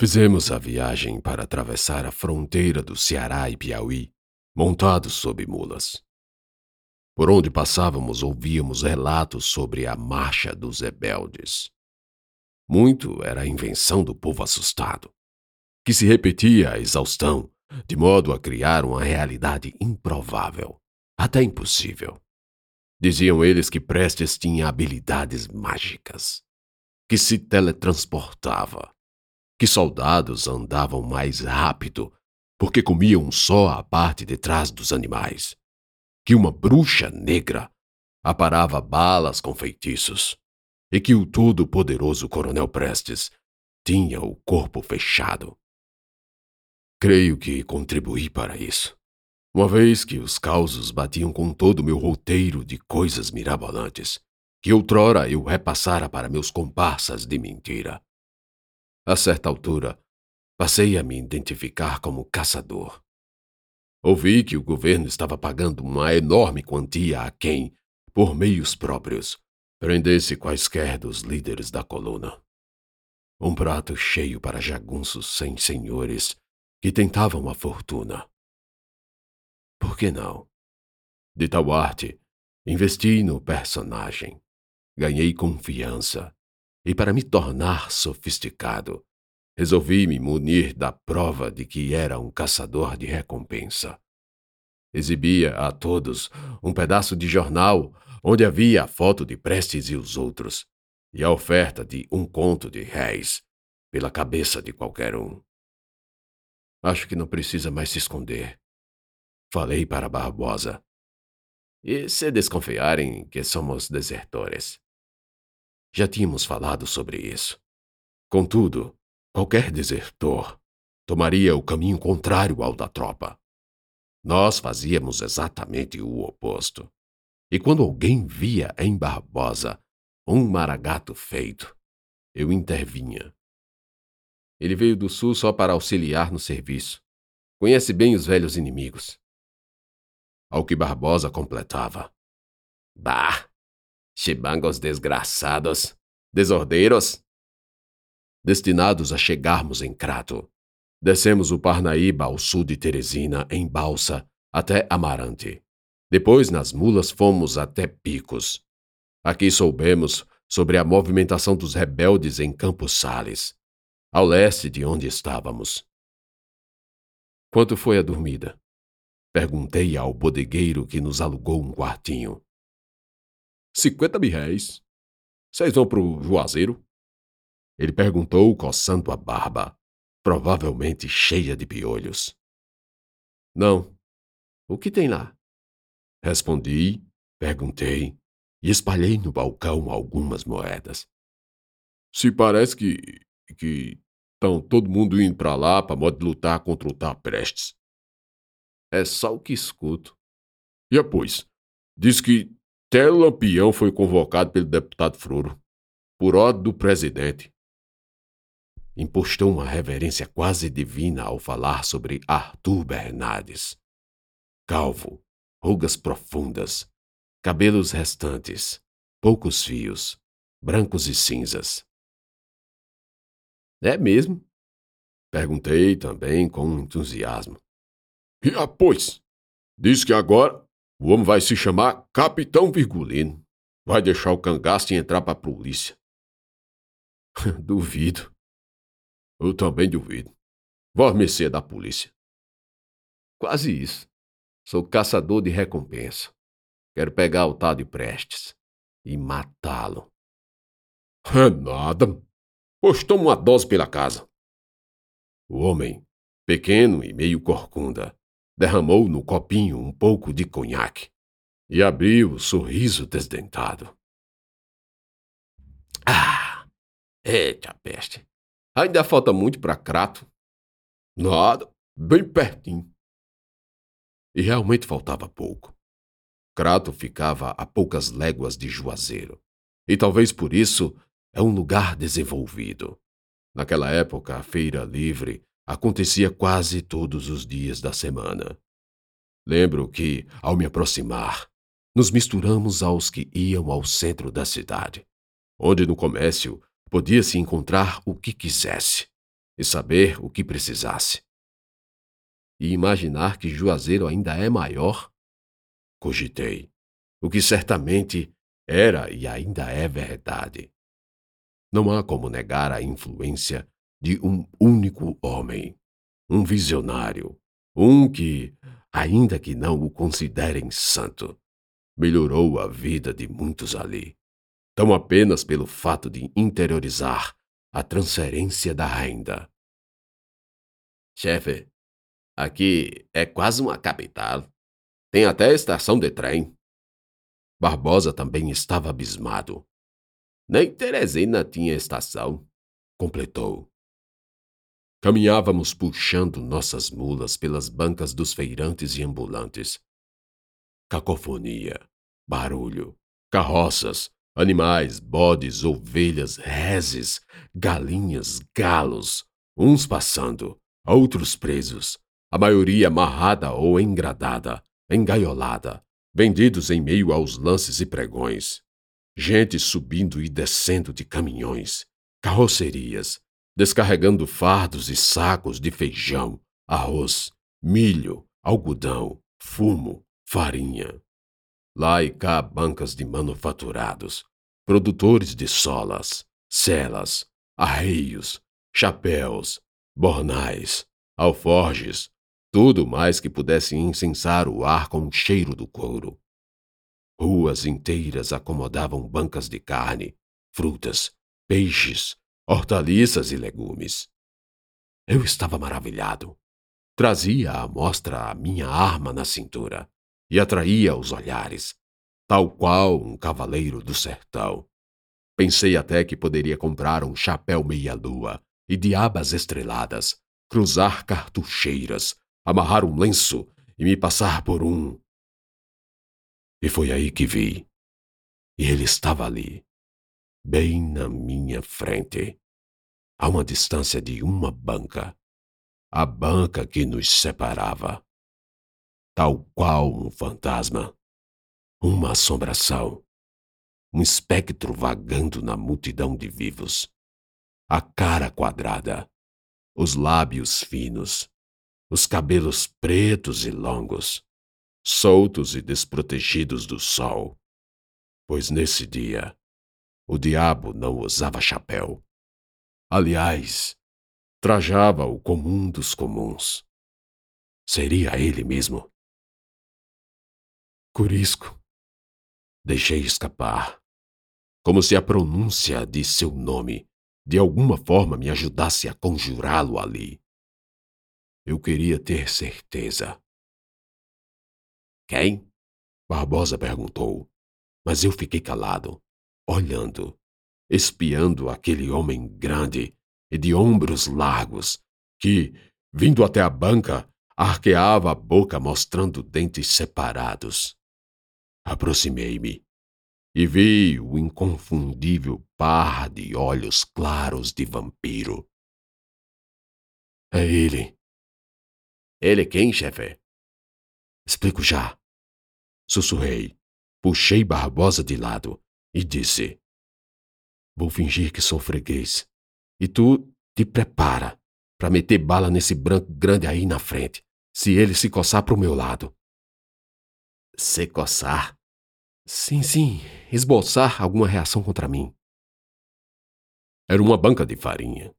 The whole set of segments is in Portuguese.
Fizemos a viagem para atravessar a fronteira do Ceará e Piauí, montados sob mulas. Por onde passávamos, ouvíamos relatos sobre a marcha dos rebeldes. Muito era a invenção do povo assustado, que se repetia a exaustão, de modo a criar uma realidade improvável, até impossível. Diziam eles que Prestes tinha habilidades mágicas, que se teletransportava que soldados andavam mais rápido porque comiam só a parte de trás dos animais, que uma bruxa negra aparava balas com feitiços e que o todo-poderoso Coronel Prestes tinha o corpo fechado. Creio que contribuí para isso, uma vez que os causos batiam com todo o meu roteiro de coisas mirabolantes que outrora eu repassara para meus comparsas de mentira. A certa altura, passei a me identificar como caçador. Ouvi que o governo estava pagando uma enorme quantia a quem, por meios próprios, prendesse quaisquer dos líderes da coluna. Um prato cheio para jagunços sem senhores que tentavam a fortuna. Por que não? De tal arte, investi no personagem. Ganhei confiança e para me tornar sofisticado, resolvi me munir da prova de que era um caçador de recompensa. Exibia a todos um pedaço de jornal onde havia a foto de Prestes e os outros, e a oferta de um conto de réis pela cabeça de qualquer um. Acho que não precisa mais se esconder. Falei para Barbosa. E se desconfiarem que somos desertores? Já tínhamos falado sobre isso. Contudo, qualquer desertor tomaria o caminho contrário ao da tropa. Nós fazíamos exatamente o oposto. E quando alguém via em Barbosa um maragato feito, eu intervinha. Ele veio do sul só para auxiliar no serviço. Conhece bem os velhos inimigos. Ao que Barbosa completava. Bah! Chibangos desgraçados, desordeiros. Destinados a chegarmos em Crato, descemos o Parnaíba ao sul de Teresina em balsa até Amarante. Depois, nas mulas, fomos até Picos. Aqui soubemos sobre a movimentação dos rebeldes em Campos Sales, ao leste de onde estávamos. Quanto foi a dormida? Perguntei ao bodegueiro que nos alugou um quartinho. Cinquenta mil réis. Vocês vão pro Juazeiro? Ele perguntou, coçando a barba, provavelmente cheia de piolhos. Não. O que tem lá? Respondi, perguntei e espalhei no balcão algumas moedas. Se parece que. que. estão todo mundo indo para lá para modo de lutar contra o Tá Prestes. É só o que escuto. E após? Diz que até Lampião foi convocado pelo deputado Froro, por ordem do presidente. Impostou uma reverência quase divina ao falar sobre Arthur Bernardes. Calvo, rugas profundas, cabelos restantes, poucos fios, brancos e cinzas. É mesmo? Perguntei também com entusiasmo. E após? Diz que agora o homem vai se chamar Capitão Virgulino. Vai deixar o cangaço e entrar pra polícia. duvido. Eu também duvido. Vós mercê da polícia. Quase isso. Sou caçador de recompensa. Quero pegar o tal de Prestes e matá-lo. É nada. Pois toma uma dose pela casa. O homem, pequeno e meio corcunda, derramou no copinho um pouco de conhaque e abriu o sorriso desdentado. Ah! Eita peste! Ainda falta muito para Crato. Nada, bem pertinho. E realmente faltava pouco. Crato ficava a poucas léguas de Juazeiro, e talvez por isso é um lugar desenvolvido. Naquela época, a feira livre acontecia quase todos os dias da semana. Lembro que, ao me aproximar, nos misturamos aos que iam ao centro da cidade, onde no comércio podia-se encontrar o que quisesse, e saber o que precisasse. E imaginar que Juazeiro ainda é maior? Cogitei, o que certamente era e ainda é verdade. Não há como negar a influência de um único homem, um visionário, um que, ainda que não o considerem santo, melhorou a vida de muitos ali, tão apenas pelo fato de interiorizar a transferência da renda. Chefe, aqui é quase uma capital. Tem até estação de trem. Barbosa também estava abismado. Nem Teresina tinha estação, completou. Caminhávamos puxando nossas mulas pelas bancas dos feirantes e ambulantes. Cacofonia, barulho, carroças, Animais, bodes, ovelhas, reses, galinhas, galos, uns passando, outros presos, a maioria amarrada ou engradada, engaiolada, vendidos em meio aos lances e pregões. Gente subindo e descendo de caminhões, carrocerias, descarregando fardos e sacos de feijão, arroz, milho, algodão, fumo, farinha. Lá e cá bancas de manufaturados, produtores de solas, celas, arreios, chapéus, bornais, alforjes, tudo mais que pudesse incensar o ar com o cheiro do couro. Ruas inteiras acomodavam bancas de carne, frutas, peixes, hortaliças e legumes. Eu estava maravilhado. Trazia à mostra a minha arma na cintura e atraía os olhares, tal qual um cavaleiro do sertão. Pensei até que poderia comprar um chapéu meia-lua e diabas estreladas, cruzar cartucheiras, amarrar um lenço e me passar por um. E foi aí que vi. E ele estava ali, bem na minha frente, a uma distância de uma banca, a banca que nos separava. Tal qual um fantasma, uma assombração, um espectro vagando na multidão de vivos, a cara quadrada, os lábios finos, os cabelos pretos e longos, soltos e desprotegidos do sol, pois nesse dia o diabo não usava chapéu. Aliás, trajava o comum dos comuns. Seria ele mesmo? Curisco. Deixei escapar, como se a pronúncia de seu nome de alguma forma me ajudasse a conjurá-lo ali. Eu queria ter certeza. Quem? Barbosa perguntou, mas eu fiquei calado, olhando, espiando aquele homem grande e de ombros largos que, vindo até a banca, arqueava a boca mostrando dentes separados. Aproximei-me e vi o inconfundível par de olhos claros de vampiro. É ele. Ele quem, chefe? Explico já. Sussurrei, puxei Barbosa de lado e disse: Vou fingir que sou freguês. E tu te prepara para meter bala nesse branco grande aí na frente, se ele se coçar pro meu lado se coçar? Sim, sim, esboçar alguma reação contra mim. Era uma banca de farinha.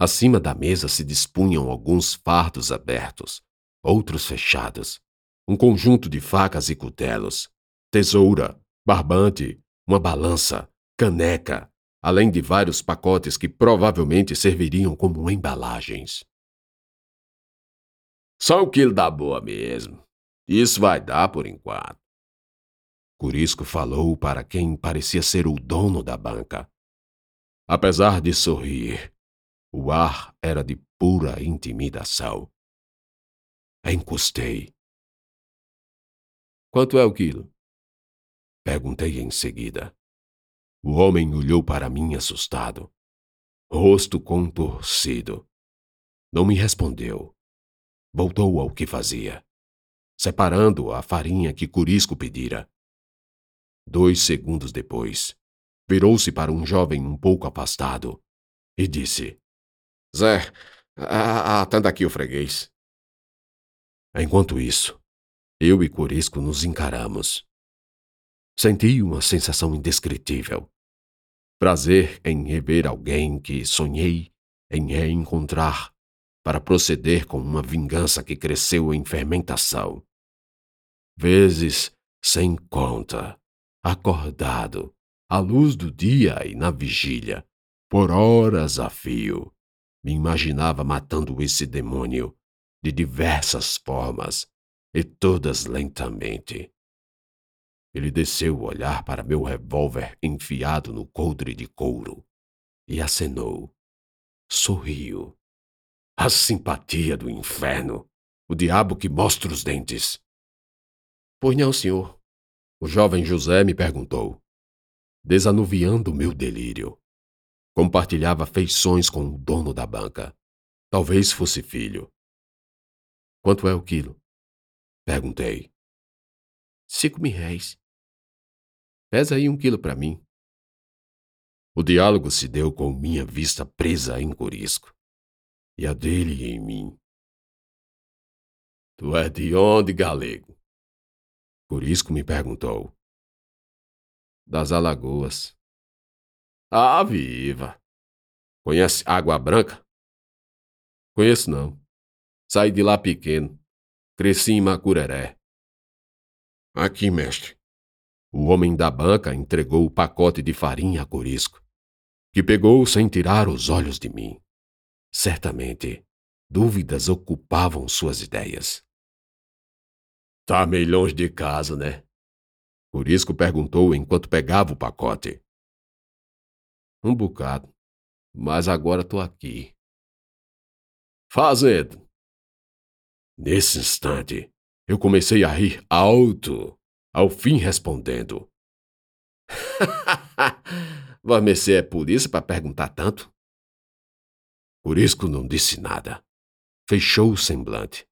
Acima da mesa se dispunham alguns fardos abertos, outros fechados, um conjunto de facas e cutelos, tesoura, barbante, uma balança, caneca, além de vários pacotes que provavelmente serviriam como embalagens. Só um quilo da boa mesmo, isso vai dar por enquanto. Curisco falou para quem parecia ser o dono da banca. Apesar de sorrir, o ar era de pura intimidação. Encostei. Quanto é o quilo? Perguntei em seguida. O homem olhou para mim assustado, rosto contorcido. Não me respondeu. Voltou ao que fazia separando a farinha que Curisco pedira. Dois segundos depois, virou-se para um jovem um pouco afastado e disse: Zé, atenda aqui o freguês. Enquanto isso, eu e Corisco nos encaramos. Senti uma sensação indescritível. Prazer em rever alguém que sonhei em reencontrar para proceder com uma vingança que cresceu em fermentação. Vezes sem conta, acordado, à luz do dia e na vigília, por horas a fio, me imaginava matando esse demônio de diversas formas e todas lentamente. Ele desceu o olhar para meu revólver enfiado no coldre de couro e acenou. Sorriu. A simpatia do inferno. O diabo que mostra os dentes. Pois não, senhor. O jovem José me perguntou, desanuviando meu delírio. Compartilhava feições com o dono da banca. Talvez fosse filho. Quanto é o quilo? Perguntei. Cinco mil réis. Pesa aí um quilo para mim. O diálogo se deu com minha vista presa em corisco e a dele em mim. Tu é de onde, galego? Corisco me perguntou. Das Alagoas. Ah, viva! Conhece Água Branca? Conheço não. Saí de lá pequeno. Cresci em Macureré. Aqui, mestre. O homem da banca entregou o pacote de farinha a Corisco, que pegou sem tirar os olhos de mim. Certamente, dúvidas ocupavam suas ideias. Tá meio longe de casa, né? Corisco perguntou enquanto pegava o pacote. Um bocado, mas agora tô aqui. Fazendo. Nesse instante, eu comecei a rir alto, ao fim respondendo. Você é polícia para perguntar tanto? Curisco não disse nada. Fechou o semblante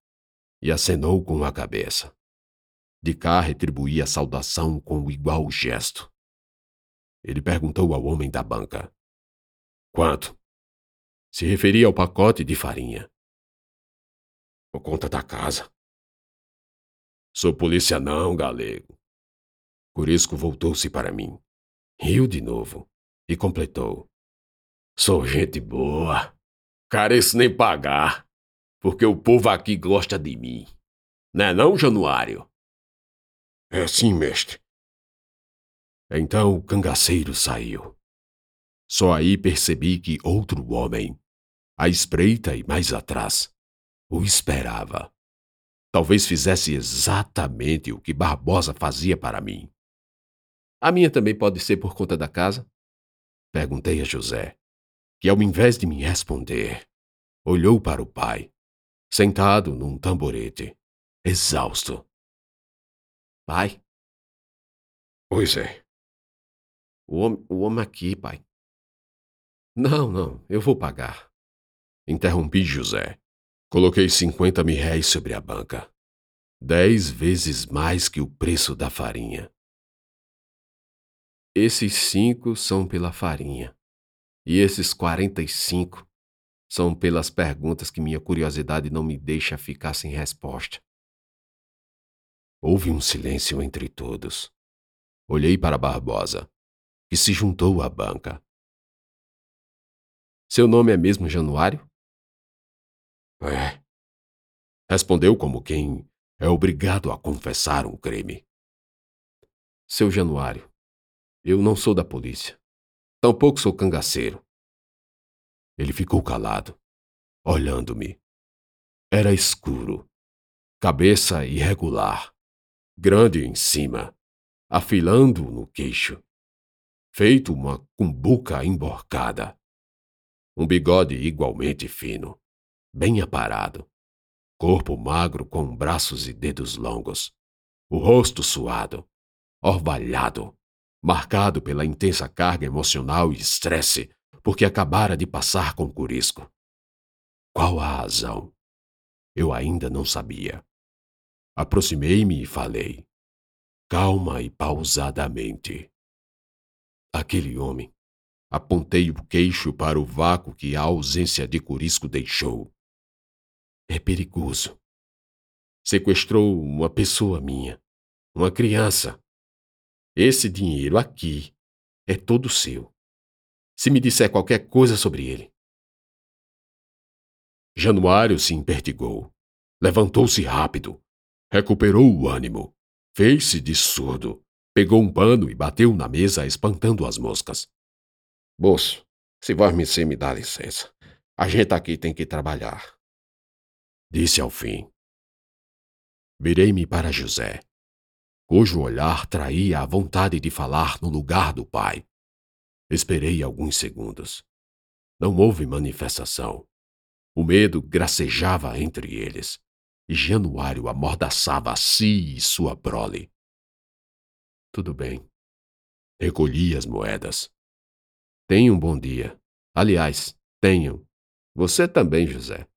e acenou com a cabeça. De cá retribuí a saudação com igual gesto. Ele perguntou ao homem da banca: Quanto? Se referia ao pacote de farinha. Por conta da casa. Sou polícia não, galego. Curisco voltou-se para mim. Riu de novo e completou. Sou gente boa. Careço nem pagar, porque o povo aqui gosta de mim. Não é não, Januário? É sim, mestre. Então o cangaceiro saiu. Só aí percebi que outro homem, à espreita e mais atrás, o esperava. Talvez fizesse exatamente o que Barbosa fazia para mim. A minha também pode ser por conta da casa? Perguntei a José, que ao invés de me responder, olhou para o pai, sentado num tamborete, exausto. Pai? Pois é. O homem, o homem aqui, pai. Não, não, eu vou pagar. Interrompi José. Coloquei cinquenta mil réis sobre a banca. Dez vezes mais que o preço da farinha. Esses cinco são pela farinha. E esses quarenta e cinco são pelas perguntas que minha curiosidade não me deixa ficar sem resposta. Houve um silêncio entre todos. Olhei para Barbosa, que se juntou à banca. Seu nome é mesmo Januário? É. Respondeu como quem é obrigado a confessar um crime. Seu Januário, eu não sou da polícia. Tampouco sou cangaceiro. Ele ficou calado, olhando-me. Era escuro, cabeça irregular, grande em cima, afilando no queixo, feito uma cumbuca emborcada. Um bigode igualmente fino bem aparado, corpo magro com braços e dedos longos, o rosto suado, orvalhado, marcado pela intensa carga emocional e estresse porque acabara de passar com Curisco. Qual a razão? Eu ainda não sabia. Aproximei-me e falei, calma e pausadamente. Aquele homem Apontei o queixo para o vácuo que a ausência de Curisco deixou. É perigoso. Sequestrou uma pessoa minha, uma criança. Esse dinheiro aqui é todo seu. Se me disser qualquer coisa sobre ele. Januário se impertigou. Levantou-se rápido. Recuperou o ânimo. Fez-se de surdo. Pegou um pano e bateu na mesa, espantando as moscas. Moço, se vós me me dá licença. A gente aqui tem que trabalhar. Disse ao fim. Virei-me para José, cujo olhar traía a vontade de falar no lugar do pai. Esperei alguns segundos. Não houve manifestação. O medo gracejava entre eles, e Januário amordaçava a si e sua prole. Tudo bem. Recolhi as moedas. Tenha um bom dia. Aliás, tenham. Você também, José.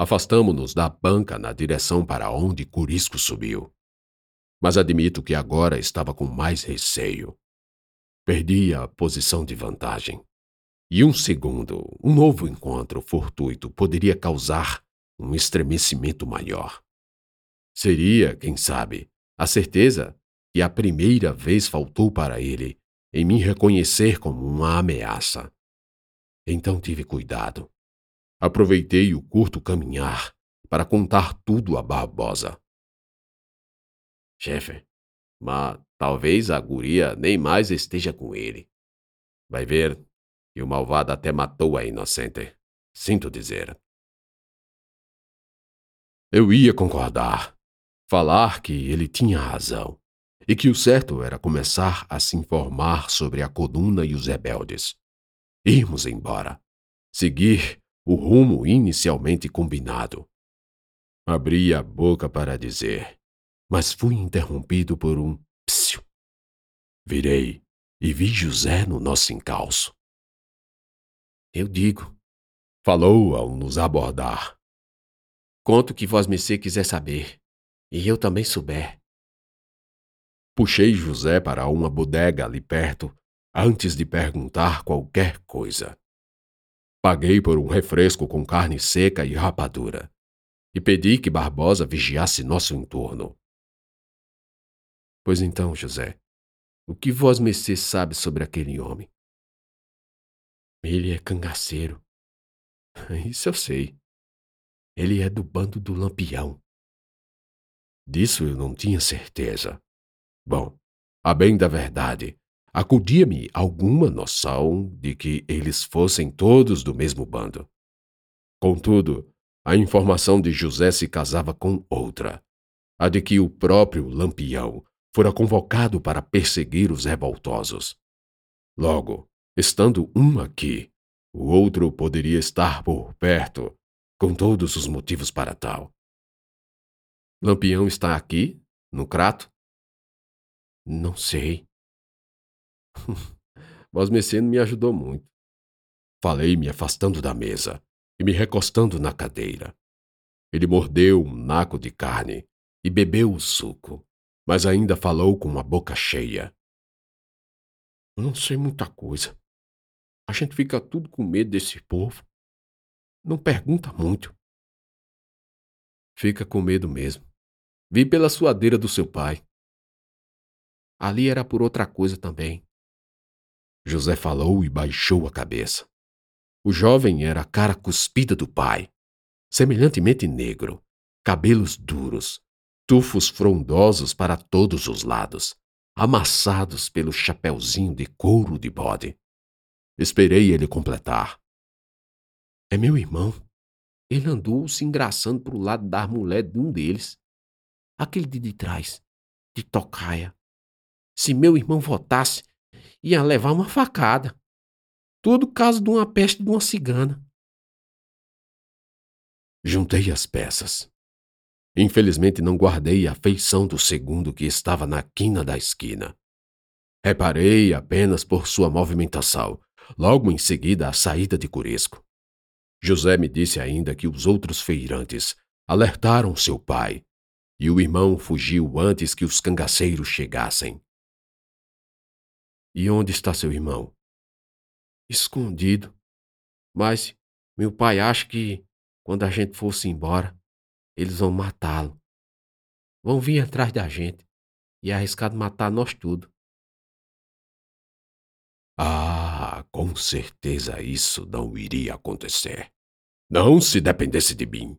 Afastamo-nos da banca na direção para onde Curisco subiu. Mas admito que agora estava com mais receio. Perdi a posição de vantagem. E um segundo, um novo encontro fortuito poderia causar um estremecimento maior. Seria, quem sabe, a certeza que a primeira vez faltou para ele em me reconhecer como uma ameaça. Então tive cuidado. Aproveitei o curto caminhar para contar tudo a Barbosa. Chefe, mas talvez a guria nem mais esteja com ele. Vai ver, e o malvado até matou a inocente. Sinto dizer. Eu ia concordar, falar que ele tinha razão, e que o certo era começar a se informar sobre a coluna e os rebeldes. Irmos embora, seguir o rumo inicialmente combinado. Abri a boca para dizer, mas fui interrompido por um psiu. Virei e vi José no nosso encalço. Eu digo, falou ao nos abordar. Conto que vós mercê quiser saber, e eu também souber. Puxei José para uma bodega ali perto, antes de perguntar qualquer coisa. Paguei por um refresco com carne seca e rapadura, e pedi que Barbosa vigiasse nosso entorno. Pois então, José, o que vós mercê sabe sobre aquele homem? Ele é cangaceiro. Isso eu sei. Ele é do bando do Lampião. Disso eu não tinha certeza. Bom, a bem da verdade, acudia-me alguma noção de que eles fossem todos do mesmo bando. Contudo, a informação de José se casava com outra, a de que o próprio Lampião fora convocado para perseguir os revoltosos. Logo, Estando um aqui, o outro poderia estar por perto, com todos os motivos para tal. Lampião está aqui, no crato? Não sei. Vosmecê me ajudou muito. Falei me afastando da mesa e me recostando na cadeira. Ele mordeu um naco de carne e bebeu o suco, mas ainda falou com a boca cheia. Não sei muita coisa. A gente fica tudo com medo desse povo. Não pergunta muito. Fica com medo mesmo. Vi pela suadeira do seu pai. Ali era por outra coisa também. José falou e baixou a cabeça. O jovem era a cara cuspida do pai, semelhantemente negro, cabelos duros, tufos frondosos para todos os lados, amassados pelo chapeuzinho de couro de bode. Esperei ele completar. É meu irmão. Ele andou se engraçando pro lado da mulher de um deles. Aquele de, de trás, de tocaia. Se meu irmão votasse, ia levar uma facada. Tudo caso de uma peste de uma cigana. Juntei as peças. Infelizmente não guardei a feição do segundo que estava na quina da esquina. Reparei apenas por sua movimentação logo em seguida a saída de Curesco. José me disse ainda que os outros feirantes alertaram seu pai e o irmão fugiu antes que os cangaceiros chegassem. E onde está seu irmão? Escondido. Mas meu pai acha que, quando a gente fosse embora, eles vão matá-lo. Vão vir atrás da gente e é arriscado matar nós tudo. Ah, com certeza isso não iria acontecer. Não se dependesse de mim.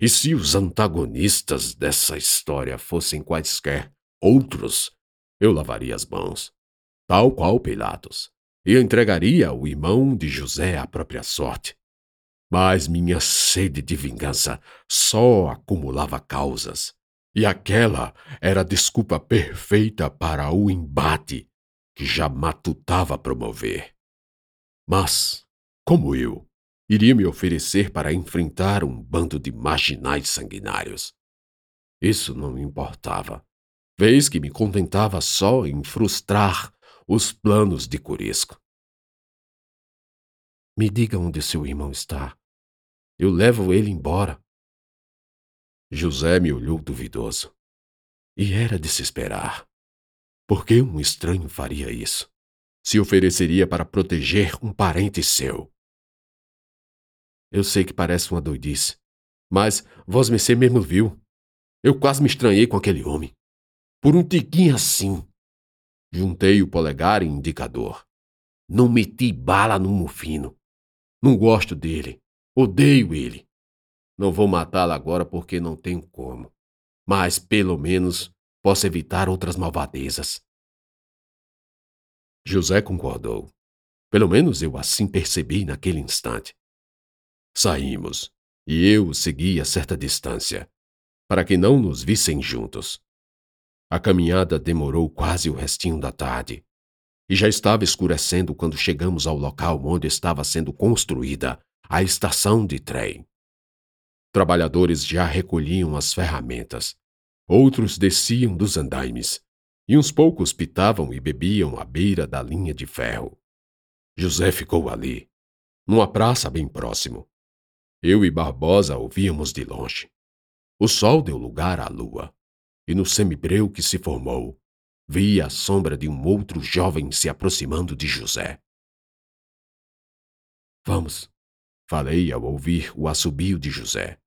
E se os antagonistas dessa história fossem quaisquer outros, eu lavaria as mãos, tal qual Pilatos, e entregaria o irmão de José à própria sorte. Mas minha sede de vingança só acumulava causas, e aquela era a desculpa perfeita para o embate que já matutava promover. Mas, como eu, iria me oferecer para enfrentar um bando de marginais sanguinários? Isso não me importava, vez que me contentava só em frustrar os planos de Curisco. Me diga onde seu irmão está. Eu levo ele embora. José me olhou duvidoso. E era de se esperar. Por que um estranho faria isso? Se ofereceria para proteger um parente seu. Eu sei que parece uma doidice, mas vós me mesmo viu. Eu quase me estranhei com aquele homem. Por um tiquinho assim. Juntei o polegar e indicador. Não meti bala no mufino. Não gosto dele. Odeio ele. Não vou matá-lo agora porque não tenho como. Mas, pelo menos, posso evitar outras malvadezas. José concordou. Pelo menos eu assim percebi naquele instante. Saímos, e eu o segui a certa distância, para que não nos vissem juntos. A caminhada demorou quase o restinho da tarde, e já estava escurecendo quando chegamos ao local onde estava sendo construída a estação de trem. Trabalhadores já recolhiam as ferramentas Outros desciam dos andaimes, e uns poucos pitavam e bebiam à beira da linha de ferro. José ficou ali, numa praça bem próximo. Eu e Barbosa ouvíamos de longe. O sol deu lugar à lua, e no semibreu que se formou, vi a sombra de um outro jovem se aproximando de José. Vamos, falei ao ouvir o assobio de José.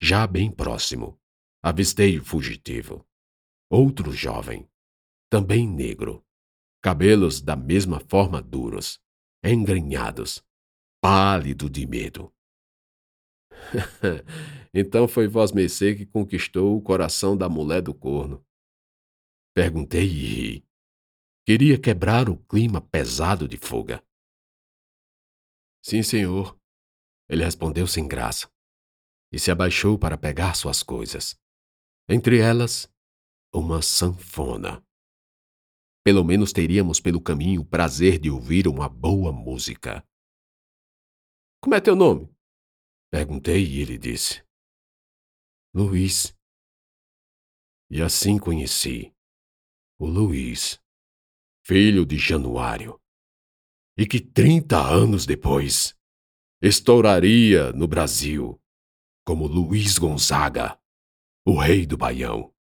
Já bem próximo, avistei o fugitivo. Outro jovem, também negro, cabelos da mesma forma duros, engrenhados, pálido de medo. então foi vós mercê que conquistou o coração da mulher do corno. Perguntei e ri. Queria quebrar o clima pesado de fuga. Sim, senhor. Ele respondeu sem graça e se abaixou para pegar suas coisas entre elas, uma sanfona. Pelo menos teríamos pelo caminho o prazer de ouvir uma boa música. Como é teu nome? Perguntei e ele disse: Luiz. E assim conheci o Luiz, filho de Januário, e que trinta anos depois estouraria no Brasil como Luiz Gonzaga o rei do Baião.